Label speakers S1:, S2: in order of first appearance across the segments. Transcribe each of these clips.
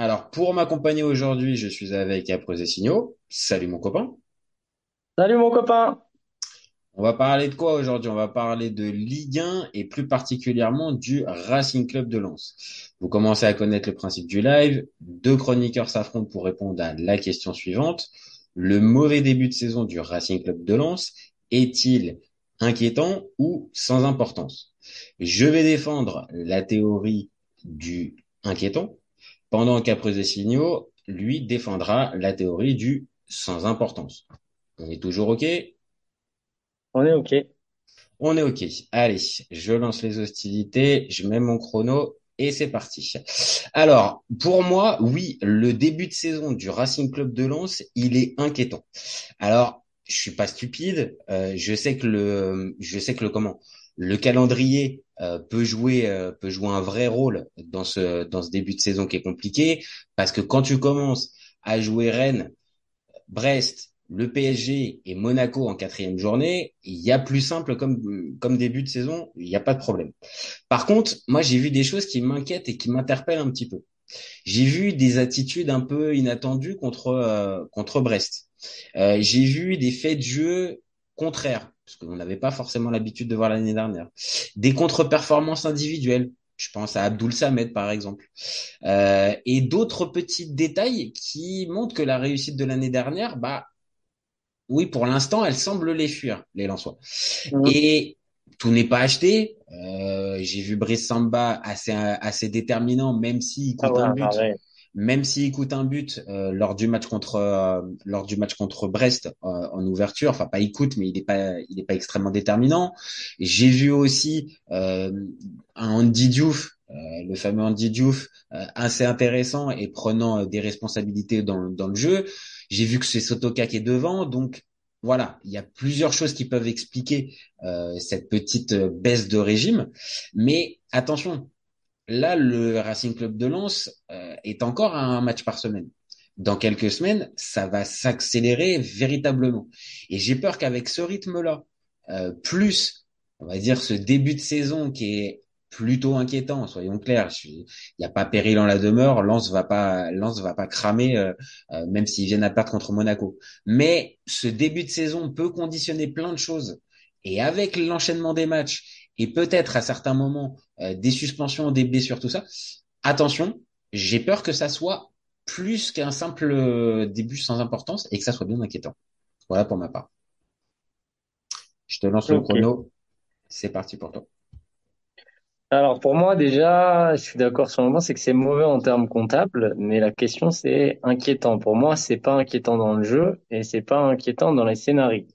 S1: Alors, pour m'accompagner aujourd'hui, je suis avec Aprosé Signaux. Salut mon copain.
S2: Salut mon copain.
S1: On va parler de quoi aujourd'hui? On va parler de Ligue 1 et plus particulièrement du Racing Club de Lens. Vous commencez à connaître le principe du live. Deux chroniqueurs s'affrontent pour répondre à la question suivante. Le mauvais début de saison du Racing Club de Lens est-il inquiétant ou sans importance? Je vais défendre la théorie du inquiétant pendant qu'Après Signaux, lui, défendra la théorie du sans importance. On est toujours OK?
S2: On est OK.
S1: On est OK. Allez, je lance les hostilités, je mets mon chrono et c'est parti. Alors, pour moi, oui, le début de saison du Racing Club de Lens, il est inquiétant. Alors, je suis pas stupide, euh, je sais que le je sais que le comment le calendrier peut jouer euh, peut jouer un vrai rôle dans ce dans ce début de saison qui est compliqué parce que quand tu commences à jouer Rennes, Brest, le PSG et Monaco en quatrième journée, il y a plus simple comme comme début de saison, il n'y a pas de problème. Par contre, moi j'ai vu des choses qui m'inquiètent et qui m'interpellent un petit peu. J'ai vu des attitudes un peu inattendues contre euh, contre Brest. j'ai vu des faits de jeu contraires parce qu'on n'avait pas forcément l'habitude de voir l'année dernière. Des contre-performances individuelles, je pense à Abdul Samed par exemple, euh, et d'autres petits détails qui montrent que la réussite de l'année dernière, bah oui, pour l'instant, elle semble les fuir, les Lensois. Mmh. Et tout n'est pas acheté. Euh, J'ai vu Brice Samba assez assez déterminant, même s'il ah un but même s'il coûte un but euh, lors du match contre euh, lors du match contre Brest euh, en ouverture, enfin pas il coûte, mais il n'est pas il est pas extrêmement déterminant. J'ai vu aussi un Andy Diouf, le fameux Andy Diouf, assez intéressant et prenant des responsabilités dans, dans le jeu. J'ai vu que c'est Sotoka qui est devant, donc voilà, il y a plusieurs choses qui peuvent expliquer cette petite baisse de régime, mais attention, là, le Racing Club de Lens euh, est encore à un match par semaine. Dans quelques semaines, ça va s'accélérer véritablement. Et j'ai peur qu'avec ce rythme-là, euh, plus, on va dire, ce début de saison qui est plutôt inquiétant, soyons clairs. Il n'y a pas péril en la demeure. Lens va pas, Lens va pas cramer, euh, même s'ils viennent à perdre contre Monaco. Mais ce début de saison peut conditionner plein de choses. Et avec l'enchaînement des matchs et peut-être à certains moments euh, des suspensions, des blessures, tout ça. Attention, j'ai peur que ça soit plus qu'un simple euh, début sans importance et que ça soit bien inquiétant. Voilà pour ma part. Je te lance le chrono. C'est parti pour toi.
S2: Alors pour moi déjà, je suis d'accord sur le moment, c'est que c'est mauvais en termes comptables, mais la question c'est inquiétant. Pour moi, c'est pas inquiétant dans le jeu et c'est pas inquiétant dans les scénarios.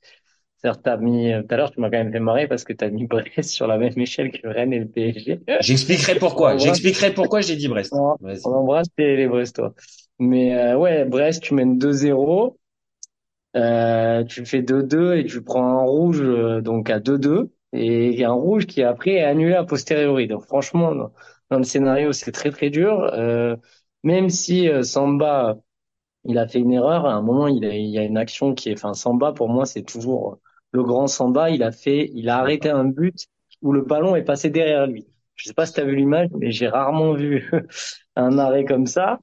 S2: T'as mis, tout à l'heure, tu m'as quand même fait marrer parce que tu as mis Brest sur la même échelle que Rennes et le PSG.
S1: J'expliquerai pourquoi. J'expliquerai pourquoi j'ai dit Brest.
S2: On, embrasse les, les Brestois. Mais euh, ouais, Brest, tu mènes 2-0. Euh, tu fais 2-2 et tu prends un rouge euh, donc à 2-2 et un rouge qui après est annulé a posteriori. Donc franchement, dans, le scénario, c'est très très dur. Euh, même si euh, Samba, il a fait une erreur, à un moment, il, a, il y a une action qui est, enfin Samba pour moi, c'est toujours le grand Samba, il a fait, il a arrêté un but où le ballon est passé derrière lui. Je sais pas si tu as vu l'image, mais j'ai rarement vu un arrêt comme ça.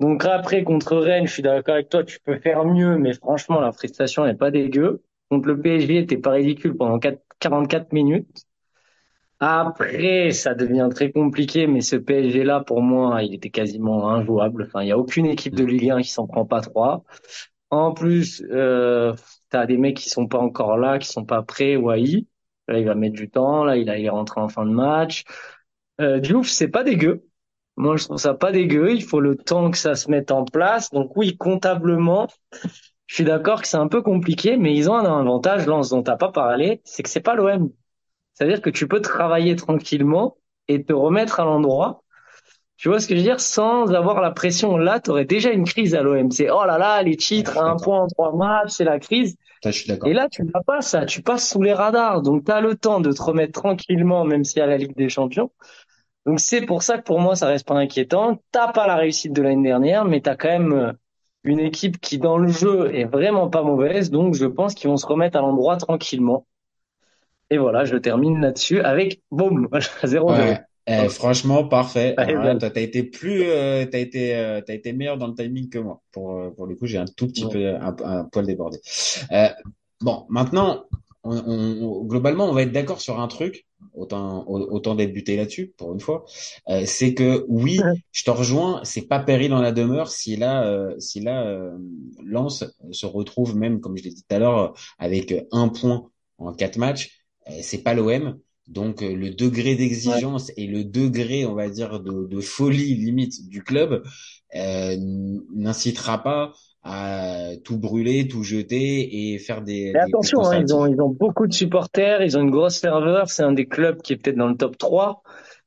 S2: Donc après, contre Rennes, je suis d'accord avec toi, tu peux faire mieux, mais franchement, la prestation n'est pas dégueu. Contre le PSG, t'es pas ridicule pendant 44 minutes. Après, ça devient très compliqué, mais ce PSG-là, pour moi, il était quasiment injouable. Enfin, il y a aucune équipe de Ligue 1 qui s'en prend pas trois. En plus, euh, t'as des mecs qui sont pas encore là, qui sont pas prêts, Wai. Là, il va mettre du temps. Là, il, il est rentré en fin de match. Euh, Diouf, c'est pas dégueu. Moi, je trouve ça pas dégueu. Il faut le temps que ça se mette en place. Donc oui, comptablement, je suis d'accord que c'est un peu compliqué, mais ils ont un avantage, Lance, dont t'as pas parlé, c'est que c'est pas l'OM. C'est-à-dire que tu peux travailler tranquillement et te remettre à l'endroit Tu vois ce que je veux dire? Sans avoir la pression. Là, tu aurais déjà une crise à l'OM. C'est oh là là, les titres, un point en trois matchs, c'est la crise.
S1: Je suis.
S2: Et là, tu n'as pas ça. Tu passes sous les radars. Donc, tu as le temps de te remettre tranquillement, même si à la Ligue des Champions. Donc, c'est pour ça que pour moi, ça reste pas inquiétant. T'as pas la réussite de l'année dernière, mais tu as quand même euh, une équipe qui, dans le jeu, est vraiment pas mauvaise. Donc, je pense qu'ils vont se remettre à l'endroit tranquillement. Et voilà, je termine là-dessus avec boum, 0-0.
S1: Ouais. Eh,
S2: Ouais.
S1: franchement, parfait. Alors toi, t'as été plus, euh, t'as été, euh, t'as été meilleur dans le timing que moi. Pour, euh, pour le coup, j'ai un tout petit
S2: Ouais.
S1: peu, un, un poil débordé. Euh, bon, maintenant, on, on- on- globalement, on va être d'accord sur un truc. Autant, autant débuter là-dessus pour une fois. Euh, c'est que oui, je te rejoins. C'est pas péril en la demeure si là, euh, si là, euh, Lens se retrouve même, comme je l'ai dit tout à l'heure, avec un point en quatre matchs. Euh, c'est pas l'OM. Donc euh, le degré d'exigence et le degré, on va dire, de, de folie limite du club euh, n'incitera pas à tout brûler, tout jeter et faire des,
S2: Mais
S1: des
S2: attention, hein, ils ont, ils ont beaucoup de supporters, ils ont une grosse serveur, c'est un des clubs qui est peut-être dans le top 3,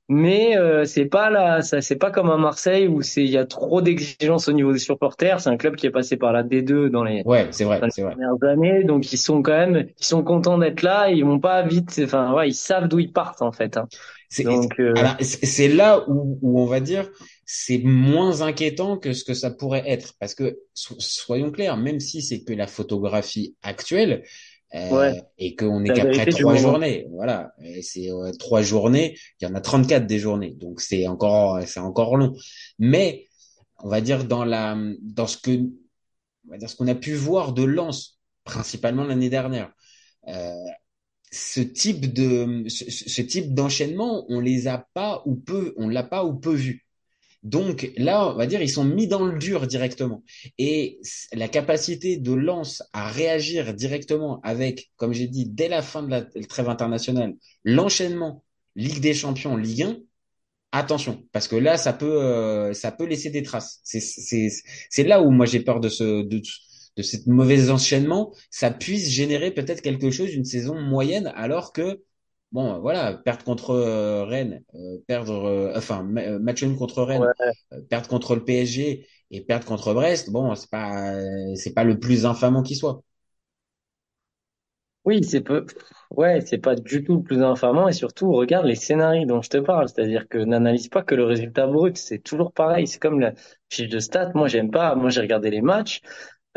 S2: mais euh, c'est pas là, ça, c'est pas comme à Marseille où c'est, il y a trop d'exigences au niveau des supporters. C'est un club qui est passé par la D2 dans les,
S1: Ouais, c'est vrai, c'est vrai.
S2: dernières années, donc ils sont quand même, ils sont contents d'être là, ils vont pas vite, enfin ouais, ils savent d'où ils partent en fait. Hein.
S1: C'est
S2: Donc euh,
S1: c'est là où, où on va dire c'est moins inquiétant que ce que ça pourrait être parce que so- soyons clairs, même si c'est que la photographie actuelle
S2: ouais,
S1: et qu'on est qu'après trois journées, voilà, c'est euh, trois journées, il y en a 34 des journées, donc c'est encore c'est encore long. Mais on va dire dans la dans ce que on va dire ce qu'on a pu voir de Lens principalement l'année dernière. Euh, ce type de ce, ce type d'enchaînement, on les a pas ou peu, on l'a pas ou peu vu. Donc là, on va dire, ils sont mis dans le dur directement. Et la capacité de Lens à réagir directement avec, comme j'ai dit, dès la fin de la trêve internationale, l'enchaînement Ligue des Champions, Ligue 1, attention, parce que là, ça peut, euh, ça peut laisser des traces. C'est, là où moi j'ai peur de ce, de, de cette mauvaise enchaînement. Ça puisse générer peut-être quelque chose, une saison moyenne, alors que, bon, voilà, perdre contre euh, Rennes, euh, perdre, euh, enfin, ma- euh, match nul contre Rennes,
S2: Ouais.
S1: euh, perdre contre le PSG et perdre contre Brest, bon, c'est pas, euh, c'est pas le plus infamant qui soit.
S2: Oui, c'est peu, ouais, c'est pas du tout le plus infamant et surtout regarde les scénarios dont je te parle, c'est-à-dire que n'analyse pas que le résultat brut, c'est toujours pareil, c'est comme la fiche de stats. Moi, j'aime pas, moi j'ai regardé les matchs.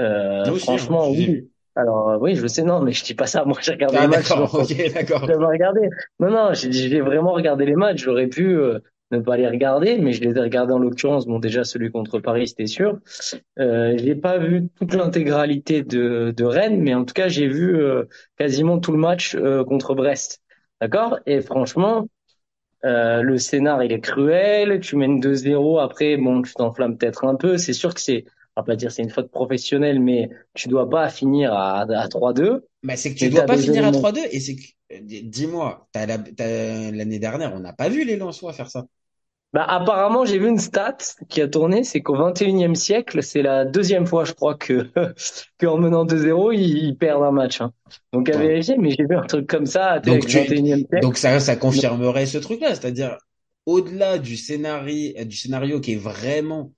S2: Euh,
S1: aussi, hein,
S2: franchement, oui. Alors, euh, oui, je sais, non, mais je dis pas ça. Moi, j'ai regardé
S1: Ah,
S2: les matchs.
S1: d'accord,
S2: donc,
S1: ok, d'accord.
S2: je l'avais regardé. Non, non, j'ai j'ai vraiment regardé les matchs. J'aurais pu euh, ne pas les regarder, mais je les ai regardés en l'occurrence. Bon, déjà, celui contre Paris, c'était sûr. Euh, j'ai pas vu toute l'intégralité de, de Rennes, mais en tout cas, j'ai vu euh, quasiment tout le match euh, contre Brest. D'accord? Et franchement, euh, le scénar, il est cruel. Tu mènes 2-0. Après, bon, tu t'enflammes peut-être un peu. C'est sûr que c'est, on va pas dire c'est une faute professionnelle, mais tu dois pas finir à, à 3-2.
S1: Bah, c'est que tu
S2: Mais
S1: dois pas finir à
S2: éléments.
S1: 3-2 et c'est que, euh, dis- dis-moi, l'année dernière, on n'a pas vu les Lensois faire ça.
S2: Bah, apparemment, j'ai vu une stat qui a tourné, c'est qu'au 21e siècle, c'est la deuxième fois, je crois, que, qu'en menant 2-0, ils, ils perdent un match, hein. Donc, à
S1: Ouais.
S2: vérifier, mais j'ai vu un truc comme ça,
S1: Donc
S2: avec
S1: tu,
S2: 21e siècle.
S1: donc ça, ça confirmerait ce truc-là, c'est-à-dire au-delà du scénario, du scénario qui est vraiment,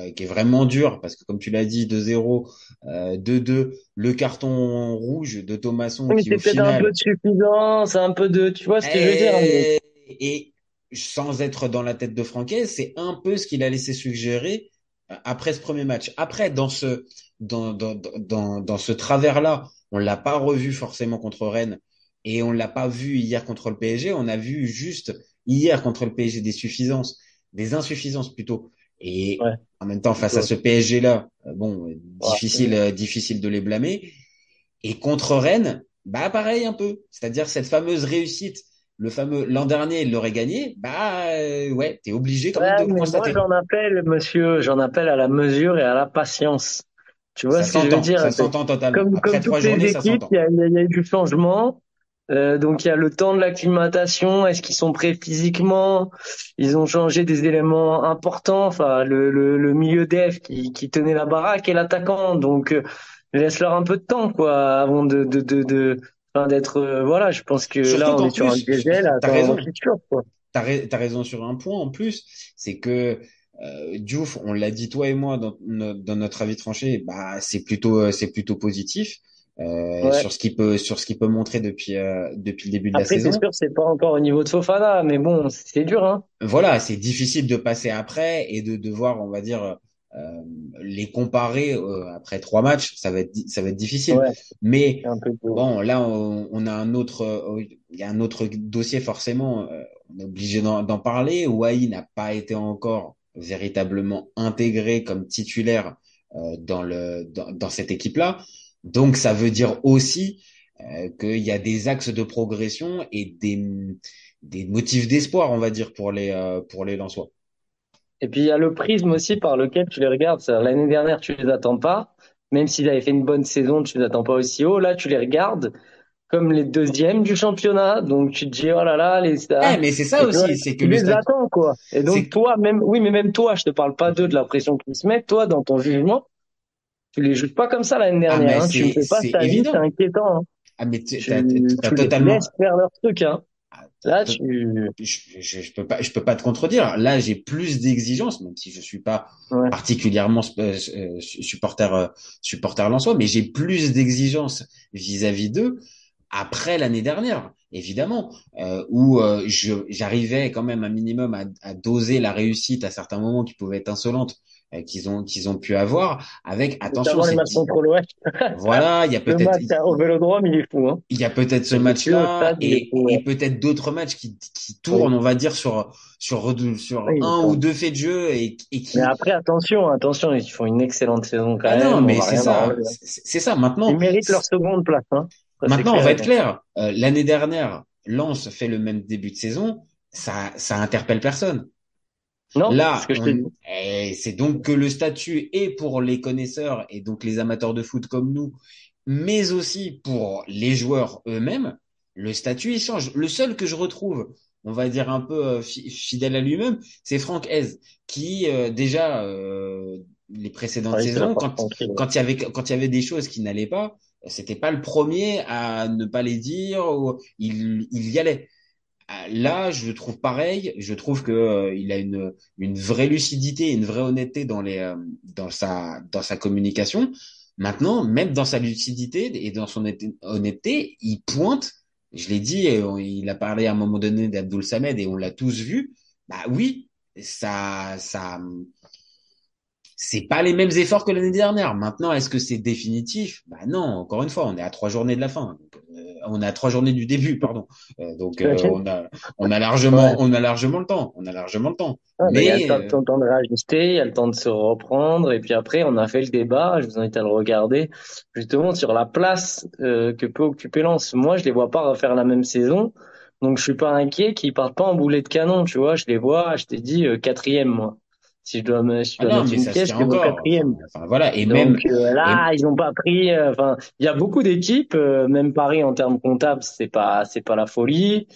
S1: euh, qui est vraiment dur, parce que comme tu l'as dit, 2-0, euh, 2-2, le carton rouge de Thomasson
S2: Oui, mais
S1: qui
S2: c'est
S1: au
S2: peut-être un peu
S1: final
S2: de suffisance, un peu de, tu vois ce que je veux dire, mais
S1: et, et sans être dans la tête de Franquet, c'est un peu ce qu'il a laissé suggérer euh, après ce premier match. Après, dans ce, dans, dans, dans, dans ce travers-là, on l'a pas revu forcément contre Rennes et on l'a pas vu hier contre le PSG. On a vu juste hier contre le PSG des suffisances, des insuffisances plutôt. Et
S2: ouais,
S1: en même temps, face à ce PSG-là, euh, bon, euh,
S2: Ouais.
S1: difficile, euh, difficile de les blâmer. Et contre Rennes, bah pareil un peu. C'est-à-dire cette fameuse réussite, le fameux l'an dernier, il l'aurait gagné. Bah euh, ouais, t'es obligé quand même
S2: Ouais,
S1: de
S2: mais moi,
S1: constater.
S2: j'en appelle, monsieur, j'en appelle à la mesure et à la patience. Tu vois
S1: Ça
S2: ce que je veux dire?
S1: ça
S2: C'est
S1: s'entend totalement.
S2: Comme,
S1: Après
S2: comme
S1: trois
S2: toutes les
S1: journées,
S2: équipes, il y y a eu du changement. Euh, donc il y a le temps de l'acclimatation. Est-ce qu'ils sont prêts physiquement? Ils ont changé des éléments importants. Enfin, le, le, le milieu def qui, qui tenait la baraque et l'attaquant. Donc euh, laisse-leur un peu de temps, quoi, avant de, de, de, de enfin, d'être. euh, voilà, je pense que là on est sur un
S1: plus,
S2: diesel à
S1: t'as raison.
S2: quoi.
S1: t'as, as raison sur un point en plus, c'est que euh, Diouf, on l'a dit toi et moi dans, dans notre avis tranché, bah c'est plutôt c'est plutôt positif. Euh, sur ce qu'il peut sur ce qu'il peut montrer depuis euh, depuis le début de
S2: la
S1: saison.
S2: Après c'est sûr c'est pas encore au niveau de Fofana mais bon c'est dur hein.
S1: Voilà c'est difficile de passer après et de devoir on va dire euh, les comparer euh, après trois matchs. Ça va être ça va être difficile.
S2: Ouais,
S1: mais bon là on, on, a un autre il y a un autre dossier forcément on est obligé d'en parler. Wai n'a pas été encore véritablement intégré comme titulaire dans le dans, dans cette équipe là donc, ça veut dire aussi euh, qu'il y a des axes de progression et des, des motifs d'espoir, on va dire, pour les, euh, pour les Lensois.
S2: Et puis, il y a le prisme aussi par lequel tu les regardes. L'année dernière, tu les attends pas. Même s'ils avaient fait une bonne saison, tu les attends pas aussi haut. Là, tu les regardes comme les deuxièmes du championnat. Donc, tu te dis, oh là là, les stars.
S1: mais c'est ça aussi, c'est que
S2: tu les attends, quoi. Et donc, toi, même, oui, mais même toi, je te parle pas d'eux, de la pression qu'ils se mettent. Toi, dans ton jugement, tu les joues pas comme ça l'année ah, dernière. hein. Tu me fais pas ta vie, c'est inquiétant. Hein.
S1: Ah mais tu as, totalement.
S2: laisses faire leur truc. Hein. Ah, Là, tu...
S1: je, je, je, peux pas, je peux pas te contredire. Là, j'ai plus d'exigences, même si je suis pas particulièrement euh, euh, supporter euh, supporter Lensois, mais j'ai plus d'exigences vis-à-vis d'eux après l'année dernière, évidemment, euh, où j'arrivais quand même un minimum à, à, doser la réussite à certains moments qui pouvaient être insolentes qu'ils ont qu'ils ont pu avoir avec attention
S2: les matchs contre
S1: voilà il y a peut-être
S2: au Vélodrome il est fou hein.
S1: il y a peut-être ce match là et, et peut-être d'autres matchs qui, qui tournent on va dire sur sur sur un ou deux faits de jeu et, et qui
S2: mais après attention attention ils font une excellente saison quand ah même
S1: non mais c'est ça. c'est ça. Maintenant
S2: ils méritent leur seconde place hein.
S1: maintenant on va être clair. Euh, l'année dernière Lens fait le même début de saison. Ça ça interpelle personne
S2: non,
S1: là, c'est donc que le statut est pour les connaisseurs et donc les amateurs de foot comme nous, mais aussi pour les joueurs eux-mêmes, le statut il change. Le seul que je retrouve, on va dire un peu euh, fidèle à lui-même, c'est Franck Hez, qui euh, déjà euh, les précédentes saisons, quand, quand il y avait quand il y avait des choses qui n'allaient pas, c'était pas le premier à ne pas les dire, ou il, il y allait. Là, je trouve pareil. Je trouve que euh, il a une vraie lucidité, une vraie honnêteté euh, dans sa communication. Maintenant, même dans sa lucidité et dans son honnêteté, il pointe. Je l'ai dit, il a parlé à un moment donné d'Abdul Samed et on l'a tous vu. Bah oui, ça ça c'est pas les mêmes efforts que l'année dernière. Maintenant, est-ce que c'est définitif? Bah non. Encore une fois, on est à trois journées de la fin. Euh, on est à trois journées du début, pardon. Euh, donc euh, on a on a largement on a largement le temps. On a largement le temps.
S2: mais il y a le temps, de réajuster, il y a le temps de se reprendre. Et puis après, on a fait le débat. Je vous invite à le regarder justement sur la place que peut occuper Lens. Moi, je les vois pas refaire la même saison. Donc je suis pas inquiet qu'ils partent pas en boulet de canon, tu vois. Je les vois, je t'ai dit quatrième moi. Si je dois, me, si je dois ah mettre une pièce, je vais quatrième.
S1: Enfin, voilà. Et
S2: Donc,
S1: même
S2: euh, là, ils n'ont pas pris. Euh, enfin, il y a beaucoup d'équipes. Euh, même Paris en termes comptables, c'est pas, c'est pas la folie.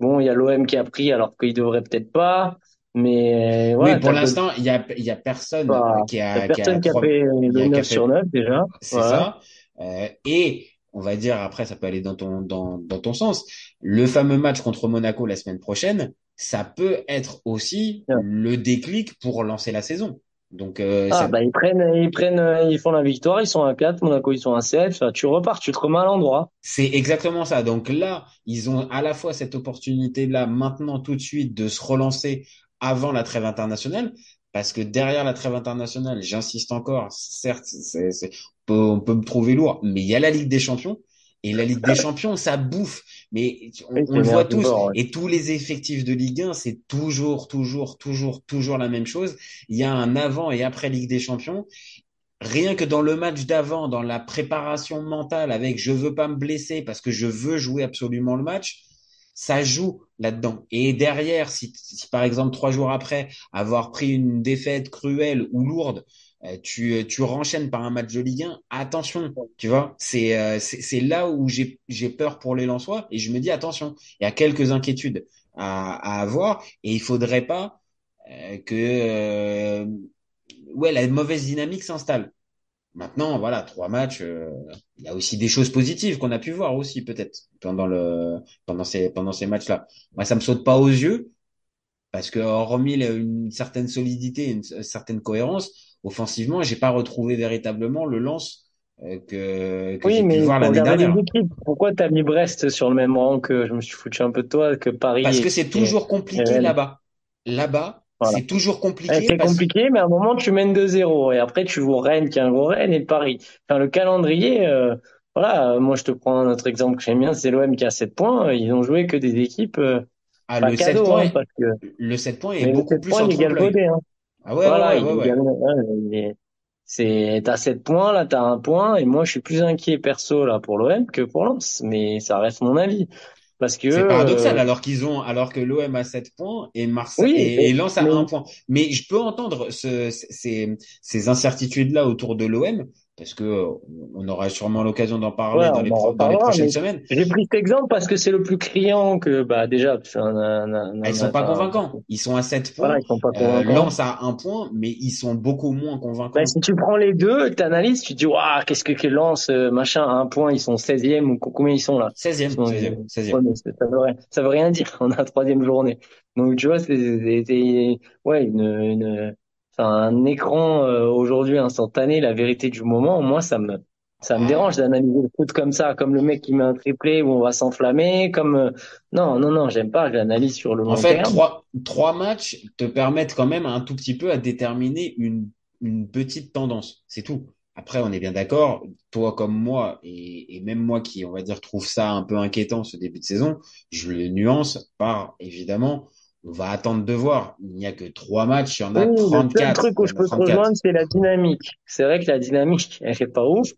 S2: Bon, il y a l'OM qui a pris alors qu'il devrait peut-être pas. Mais
S1: ouais, oui, pour l'instant, il y a, il y a personne qui a,
S2: personne qui a, qui a, fait le 9 sur 9 déjà.
S1: C'est ça. Euh, et on va dire après, ça peut aller dans ton dans, dans ton sens. Le fameux match contre Monaco la semaine prochaine, ça peut être aussi le déclic pour lancer la saison. Donc euh,
S2: ah, bah ils prennent ils prennent euh, ils font la victoire, ils sont à 4, Monaco ils sont à 7, tu repars, tu te remets à l'endroit.
S1: C'est exactement ça. Donc là, ils ont à la fois cette opportunité là maintenant tout de suite de se relancer avant la trêve internationale parce que derrière la trêve internationale, j'insiste encore, certes, peut, on peut me trouver lourd, mais il y a la Ligue des Champions et la Ligue des Champions, ça bouffe. Mais on, le voit tous. Et tous les effectifs de Ligue 1, c'est toujours, toujours, toujours, toujours la même chose. Il y a un avant et après Ligue des Champions. Rien que dans le match d'avant, dans la préparation mentale avec je veux pas me blesser parce que je veux jouer absolument le match, ça joue là-dedans. Et derrière, si, si, par exemple trois jours après avoir pris une défaite cruelle ou lourde, tu, euh, tu renchaînes par un match de Ligue 1, attention, tu vois, c'est euh, c'est là où j'ai peur pour les Lensois et je me dis attention, il y a quelques inquiétudes à, à avoir et il faudrait pas que ouais la mauvaise dynamique s'installe. Maintenant, voilà, trois matchs, il y a aussi des choses positives qu'on a pu voir aussi peut-être pendant le pendant ces pendant ces matchs-là. Moi, ça me saute pas aux yeux, parce que hormis une certaine solidité, une certaine cohérence, offensivement, j'ai pas retrouvé véritablement le lance euh, que, que
S2: Oui,
S1: j'ai pu
S2: mais
S1: voir l'année dernière.
S2: pourquoi t'as mis Brest sur le même rang que, je me suis foutu un peu de toi, que
S1: Parce que
S2: Paris
S1: c'est toujours compliqué là-bas. Là-bas,
S2: Voilà.
S1: c'est toujours
S2: Eh,
S1: compliqué
S2: C'est
S1: parce
S2: compliqué, mais à un moment, tu mènes 2-0. Et après, tu joues Rennes, qui est un gros Rennes, et Paris. Enfin, le calendrier, euh, voilà, euh, moi, je te prends un autre exemple que j'aime bien, c'est l'OM qui a 7 points. Ils ont joué que des équipes, euh,
S1: ah,
S2: pas
S1: le 7
S2: cadeau,
S1: points,
S2: hein,
S1: est-
S2: parce que,
S1: le 7 points est
S2: mais
S1: beaucoup
S2: 7
S1: plus
S2: points, hein.
S1: Ah ouais,
S2: Voilà,
S1: ouais, ouais,
S2: est- c'est, t'as 7 points, là, t'as un point, et moi, je suis plus inquiet perso, là, pour l'OM que pour Lens. Mais ça reste mon avis. Parce que,
S1: C'est
S2: euh,
S1: paradoxal alors qu'ils ont, alors que l'OM a 7 points et Marseille
S2: oui,
S1: et, Lens a
S2: mais,
S1: un point. Mais je peux entendre ce, ces, ces incertitudes-là autour de l'OM parce que euh, on aura sûrement l'occasion d'en
S2: Ouais,
S1: parler dans les dans prochaines semaines.
S2: j'ai pris cet exemple parce que c'est le plus criant que, bah, déjà, un, un, un,
S1: Ah, Ils sont pas convaincants. Ils sont à 7
S2: voilà,
S1: points.
S2: ils sont pas
S1: Euh. Lens a un point, mais ils sont beaucoup moins
S2: Bah,
S1: convaincants.
S2: si tu prends les deux, tu analyses, tu dis, waouh, qu'est-ce que, que Lens, euh, machin, à un point, ils sont 16e ou co- combien ils sont là?
S1: 16e,
S2: Ils sont,
S1: 16e,
S2: ouais,
S1: 16e.
S2: mais c'est- ça veut, rien- ça veut rien dire. On a la troisième journée. Donc, tu vois, c'est- ouais, une, une, un écran, euh, aujourd'hui instantané, la vérité du moment. Moi, ça me, ça me dérange d'analyser le foot comme ça, comme le mec qui met un triplé où on va s'enflammer, comme, euh, non, non, non, j'aime pas, je l'analyse sur le
S1: En
S2: long
S1: fait,
S2: terme.
S1: trois, trois matchs te permettent quand même un tout petit peu à déterminer une, une petite tendance. C'est tout. Après, on est bien d'accord, toi comme moi, et, et même moi qui, on va dire, trouve ça un peu inquiétant ce début de saison, je le nuance par, évidemment, on va attendre de voir. Il n'y a que trois matchs, il y en a
S2: Oui, le seul
S1: 34.
S2: truc où je peux te
S1: 34.
S2: rejoindre, c'est la dynamique. C'est vrai que la dynamique, elle est pas ouf.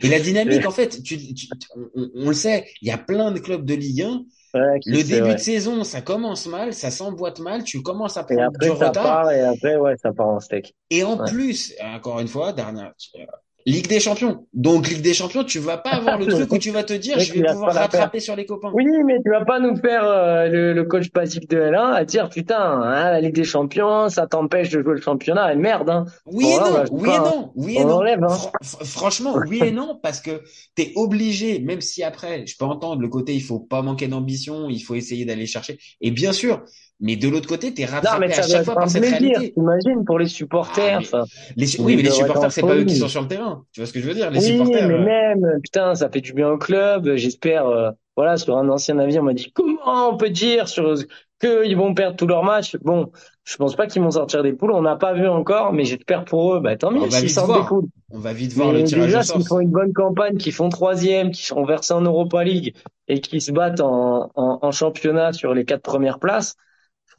S1: Et la dynamique, en fait, tu, tu- on, on le sait, il y a plein de clubs de Ligue 1
S2: Ouais, qui
S1: Le début de saison, ça commence mal, ça s'emboîte mal, tu commences à
S2: Et
S1: prendre du
S2: après, ça
S1: retard.
S2: part, et après, ouais, ça part en steak.
S1: Et en
S2: Ouais.
S1: plus, encore une fois, dernière, euh, Ligue des Champions. Donc, Ligue des Champions, tu vas pas avoir le truc où tu vas te dire, je vais pouvoir rattraper sur les copains.
S2: Oui, mais tu vas pas nous faire euh, le, le coach basique de L1 à dire putain, hein, la Ligue des Champions, ça t'empêche de jouer le championnat. Et merde, hein.
S1: Oui
S2: Bon
S1: et
S2: là, on
S1: non, oui
S2: pas,
S1: et
S2: hein.
S1: non, oui et
S2: On
S1: non.
S2: enlève, hein.
S1: Fran- fr- franchement, oui et non, parce que t'es obligé, même si après, je peux entendre le côté, il faut pas manquer d'ambition, il faut essayer d'aller chercher. Et bien sûr, mais de l'autre côté, t'es
S2: Non, mais
S1: rattrapé à
S2: ça doit
S1: chaque fois par cette
S2: plaisir,
S1: réalité.
S2: t'imagines, pour les
S1: Ah,
S2: supporters.
S1: mais
S2: Enfin,
S1: les, oui, mais les supporters, c'est pas eux qui sont sur le terrain. Tu vois ce que je veux dire? Les
S2: Oui,
S1: supporters,
S2: mais
S1: euh,
S2: même, putain, ça fait du bien au club. J'espère, euh, voilà, sur un ancien avis, on m'a dit comment on peut dire sur que ils vont perdre tous leurs matchs? Bon, je pense pas qu'ils vont sortir des poules. On n'a pas vu encore, mais j'espère pour eux. Bah, tant
S1: on
S2: mieux
S1: va
S2: s'ils
S1: vite
S2: sortent des
S1: voir.
S2: poules.
S1: On va vite voir le
S2: Mais
S1: tirage au
S2: déjà, s'ils font une bonne campagne, qu'ils font troisième, qu'ils sont versés en Europa League et qu'ils se battent en, en, en championnat sur les quatre premières places,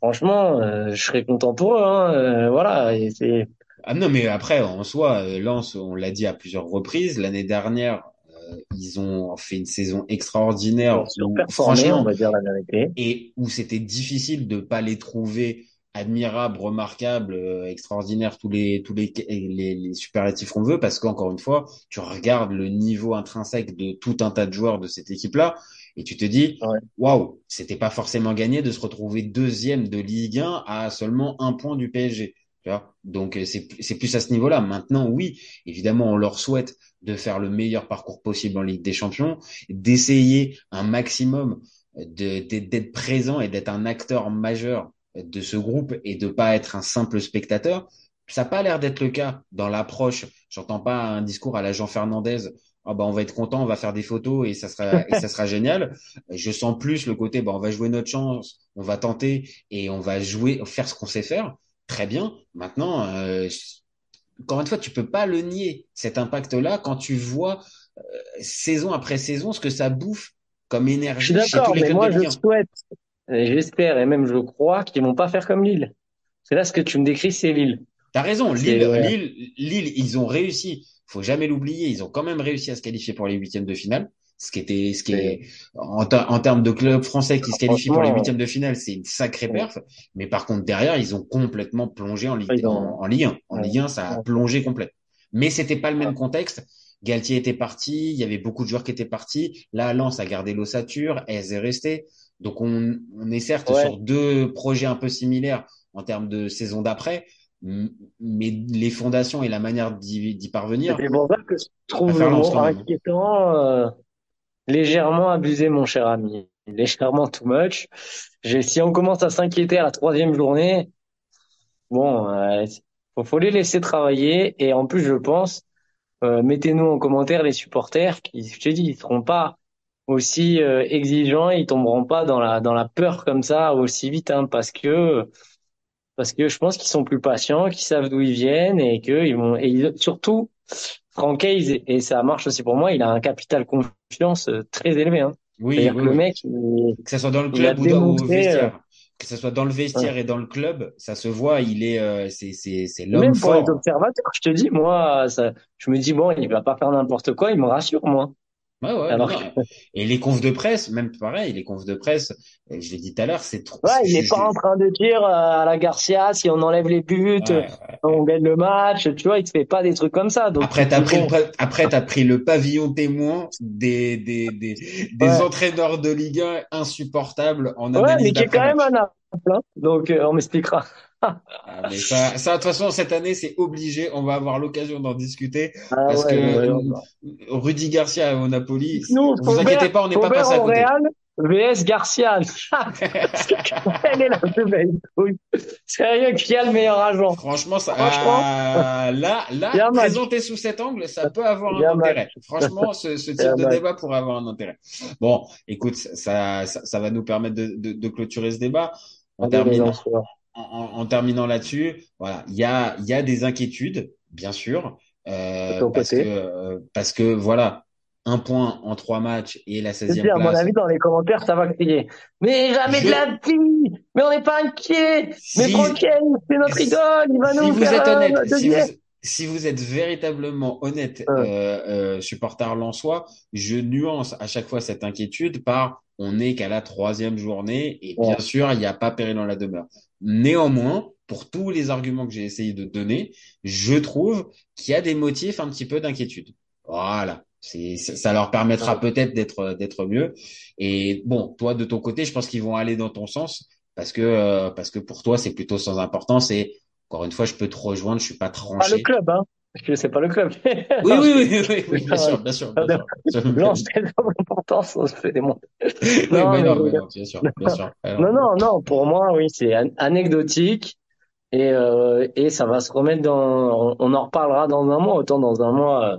S2: franchement, euh, je serais content pour eux. Hein. Euh, voilà, et c'est
S1: Ah non, mais après, en soi, euh, Lens, on l'a dit à plusieurs reprises, l'année dernière, euh, ils ont fait une saison
S2: ils
S1: extraordinaire
S2: ont
S1: où,
S2: surperformé, on va dire la vérité.
S1: et où c'était difficile de pas les trouver admirables, remarquables, extraordinaires, tous les tous les les, les superlatifs qu'on veut, parce qu'encore une fois, tu regardes le niveau intrinsèque de tout un tas de joueurs de cette équipe-là, et tu te dis, waouh, c'était pas forcément gagné de se retrouver deuxième de Ligue 1 à seulement un point du PSG. Tu vois? Donc euh, c'est c'est plus à ce niveau-là. Maintenant, oui, évidemment, on leur souhaite de faire le meilleur parcours possible en Ligue des Champions, d'essayer un maximum d'être présent et d'être un acteur majeur de ce groupe et de pas être un simple spectateur. Ça n'a pas l'air d'être le cas dans l'approche. J'entends pas un discours à la Jean Fernandez. Ah bah on va être content, on va faire des photos et ça sera et ça sera génial. Je sens plus le côté bah on va jouer notre chance, on va tenter et on va jouer faire ce qu'on sait faire. Très bien. Maintenant, euh, encore une fois, tu peux pas le nier cet impact-là quand tu vois euh, saison après saison ce que ça bouffe comme
S2: Je suis
S1: énergie chez tous
S2: d'accord,
S1: les
S2: mais
S1: clubs de
S2: moi je
S1: Ligue 1.
S2: souhaite, j'espère et même je crois qu'ils vont pas faire comme Lille. C'est là ce que tu me décris, c'est Lille.
S1: T'as raison, Lille. Lille, Lille, ils ont réussi. Faut jamais l'oublier, ils ont quand même réussi à se qualifier pour les huitièmes de finale. Ce qui était, ce qui est, en, ter- en termes de club français qui se qualifie pour les huitièmes de finale, c'est une sacrée perf. Mais par contre, derrière, ils ont complètement plongé en Ligue,
S2: ils
S1: en,
S2: ont,
S1: en Ligue 1. En. Ligue 1, ça a plongé complet. Mais c'était pas le même contexte. Galtier était parti, il y avait beaucoup de joueurs qui étaient partis. Là, Lens a gardé l'ossature, Aise est resté. Donc on, on est certes
S2: Ouais.
S1: sur deux projets un peu similaires en termes de saison d'après, mais les fondations et la manière d'y parvenir,
S2: C'est pour ça que je trouve le mot inquiétant euh, légèrement abusé, mon cher ami. légèrement too much. Si on commence à s'inquiéter à la troisième journée, bon, euh, faut, faut les laisser travailler. Et en plus, je pense, euh, mettez-nous en commentaire les supporters qui, je te dis, ils seront pas aussi euh, exigeants, ils tomberont pas dans la dans la peur comme ça aussi vite, hein, parce que parce que je pense qu'ils sont plus patients, qu'ils savent d'où ils viennent et que ils vont et ils- surtout Franck Hayes et ça marche aussi pour moi, il a un capital confiance euh, très élevé. Hein.
S1: Oui,
S2: C'est-à-dire
S1: oui,
S2: que le mec, il,
S1: Que ce soit dans le club ou, dans, au
S2: démontré,
S1: vestiaire. Que ce soit dans le vestiaire et dans le club, ça se voit, il est, euh, c'est, c'est, c'est l'homme
S2: même pour les observateurs, je te dis, moi, ça, je me dis bon, il va pas faire n'importe quoi, il me rassure moi.
S1: Ouais, ouais,
S2: Alors
S1: non, non. Et les confs de presse, même pareil, les confs de presse, je l'ai dit tout à l'heure, c'est trop.
S2: Ouais, il
S1: je-
S2: est
S1: je-
S2: pas en train de dire euh, à la Garcia si on enlève les buts,
S1: Ouais, ouais.
S2: on gagne le match, tu vois, il te fait pas des trucs comme ça. Donc
S1: Après,
S2: tu
S1: t'as pris le, après, t'as pris le pavillon témoin des, des, des, des
S2: Ouais.
S1: entraîneurs de Ligue 1 insupportables en
S2: ouais,
S1: analyse
S2: mais qui est quand même un apple, hein. donc euh, on m'expliquera.
S1: Ah, mais ça, ça, de toute façon, cette année, c'est obligé. On va avoir l'occasion d'en discuter
S2: Ah
S1: parce
S2: ouais,
S1: que
S2: ouais,
S1: Rudy Garcia au Napoli,
S2: Nous,
S1: vous inquiétez pas, on n'est pas passé à côté.
S2: Real, VS Garcia. Elle est la plus belle. Sérieux, qui a le meilleur agent?
S1: Franchement, ça,
S2: Franchement,
S1: ah, là, là, présenté sous cet angle, ça peut avoir un
S2: match.
S1: intérêt. Franchement, ce, type de
S2: match.
S1: débat pourrait avoir un intérêt. Bon, écoute, ça, ça, ça va nous permettre de, de, de clôturer ce débat. On termine. En, en- terminant là-dessus, voilà, il y a, y a des inquiétudes, bien sûr, euh, parce que,
S2: côté.
S1: euh, parce que voilà, un point en trois matchs et la
S2: Je te
S1: 16e
S2: dis, à mon
S1: place.
S2: avis, dans les commentaires, ça va crier. Mais jamais
S1: Je-
S2: de la vie! Mais on n'est pas inquiet! Mais
S1: Si-
S2: Frankel, c'est notre
S1: si-
S2: idole! Il va
S1: si
S2: nous
S1: vous
S2: faire
S1: êtes
S2: un
S1: honnête, si
S2: deuxième!
S1: vous, si vous êtes véritablement honnête,
S2: Ouais.
S1: euh, euh, supporter lensois, je nuance à chaque fois cette inquiétude par on n'est qu'à la troisième journée et bien
S2: Ouais.
S1: sûr, il n'y a pas péril dans la demeure. Néanmoins, pour tous les arguments que j'ai essayé de donner, je trouve qu'il y a des motifs un petit peu d'inquiétude. Voilà. C'est, ça leur permettra peut-être d'être, d'être mieux. Et bon, toi, de ton côté, je pense qu'ils vont aller dans ton sens parce que, euh, parce que pour toi, c'est plutôt sans importance et encore une fois, je peux te rejoindre, je suis pas
S2: Pas
S1: tranché.
S2: le club, hein? Parce que c'est pas le club.
S1: Oui, oui, oui, oui, oui, oui, bien sûr, bien sûr, bien sûr.
S2: Non, c'est l'importance, on se fait des mondes.
S1: Oui,
S2: Non,
S1: mais non,
S2: je
S1: mais non, bien sûr, bien sûr. Alors,
S2: Non, non, non, pour moi, oui, c'est an- anecdotique. Et, euh, et ça va se remettre dans, on, en reparlera dans un mois, autant dans un mois. euh,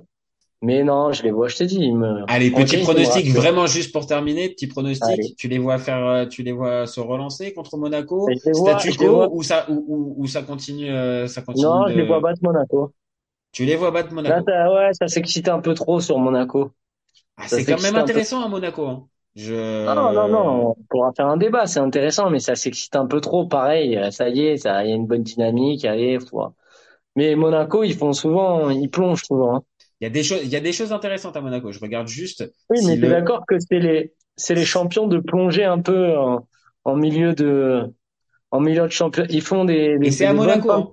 S2: Mais non, je les vois, je t'ai dit, me,
S1: Allez, petit pronostic, vraiment juste pour terminer, petit pronostic.
S2: Allez.
S1: Tu les vois faire, euh, tu les vois se relancer contre Monaco,
S2: Je
S1: statu
S2: je
S1: quo, ou ça, ou, ou, ou ça continue, ça continue
S2: Non, je les vois battre Monaco.
S1: Tu les vois battre Monaco.
S2: ouais, ça s'excite un peu trop sur Monaco.
S1: Ah, c'est quand même
S2: peu.
S1: intéressant à Monaco. Hein. Je...
S2: Non, non, non, on pourra faire un débat, c'est intéressant, mais ça s'excite un peu trop. Pareil, euh, ça y est, ça, il y a une bonne dynamique, allez, faut... Mais Monaco, ils font souvent, ils plongent souvent. hein.
S1: Il y a des choses, il y a des choses intéressantes à Monaco. Je regarde juste.
S2: Oui,
S1: si
S2: mais t'es
S1: le-
S2: d'accord que c'est les, c'est les champions de plonger un peu en, en milieu de, en milieu de champion. Ils font des, des,
S1: Et c'est à
S2: bonnes
S1: Monaco, hein.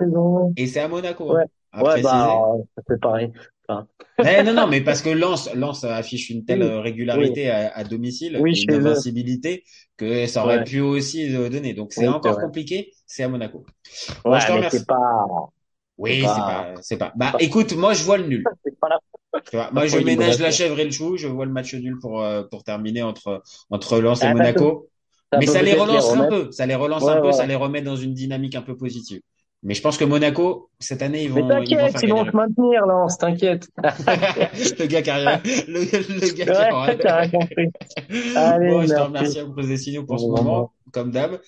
S1: Et c'est à Monaco.
S2: Ouais.
S1: à
S2: Ouais,
S1: préciser.
S2: bah, ça fait pareil.
S1: Eh, non, non, mais parce que Lens, Lens affiche une telle
S2: Oui,
S1: euh, régularité à, à domicile,
S2: Oui,
S1: une invincibilité que ça aurait
S2: Ouais.
S1: pu aussi euh, donner. Donc c'est
S2: c'est
S1: encore compliqué. C'est à Monaco. Bon,
S2: Ouais,
S1: je te remercie.
S2: c'est pas,
S1: Oui,
S2: c'est
S1: c'est
S2: pas-
S1: pas, c'est pas. Bah, écoute, moi je vois le nul.
S2: c'est pas la
S1: Tu vois, moi je ménage la chèvre et le chou. Je vois le match nul pour euh, pour terminer entre entre Lens et
S2: Ah,
S1: Monaco.
S2: Ça
S1: Mais ça les relance un peu. Ça les relance
S2: Ouais,
S1: un peu. Ça les remet dans une dynamique un peu positive. Mais je pense que Monaco cette année ils
S2: Mais
S1: vont ils vont
S2: t'inquiète, ils vont se maintenir, Lance, t'inquiète.
S1: le gars qui a rien, le, le gars qui
S2: Ouais,
S1: rien.
S2: t'as rien compris. Allez,
S1: bon, je te
S2: merci.
S1: remercie à vous poser des signaux pour ce moment, comme d'hab.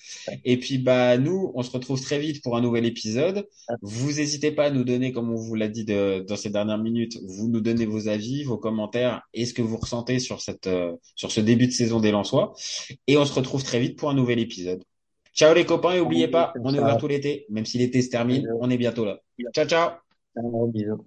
S1: Et puis, bah, nous, on se retrouve très vite pour un nouvel épisode. Vous n'hésitez pas à nous donner, comme on vous l'a dit de- dans ces dernières minutes, vous nous donnez vos avis, vos commentaires et ce que vous ressentez sur cette, euh, sur ce début de saison des Lensois. Et on se retrouve très vite pour un nouvel épisode. Ciao les copains et oubliez pas, on est ouvert tout l'été, même si l'été se termine, on est bientôt là. Ciao, ciao.
S2: Bisous.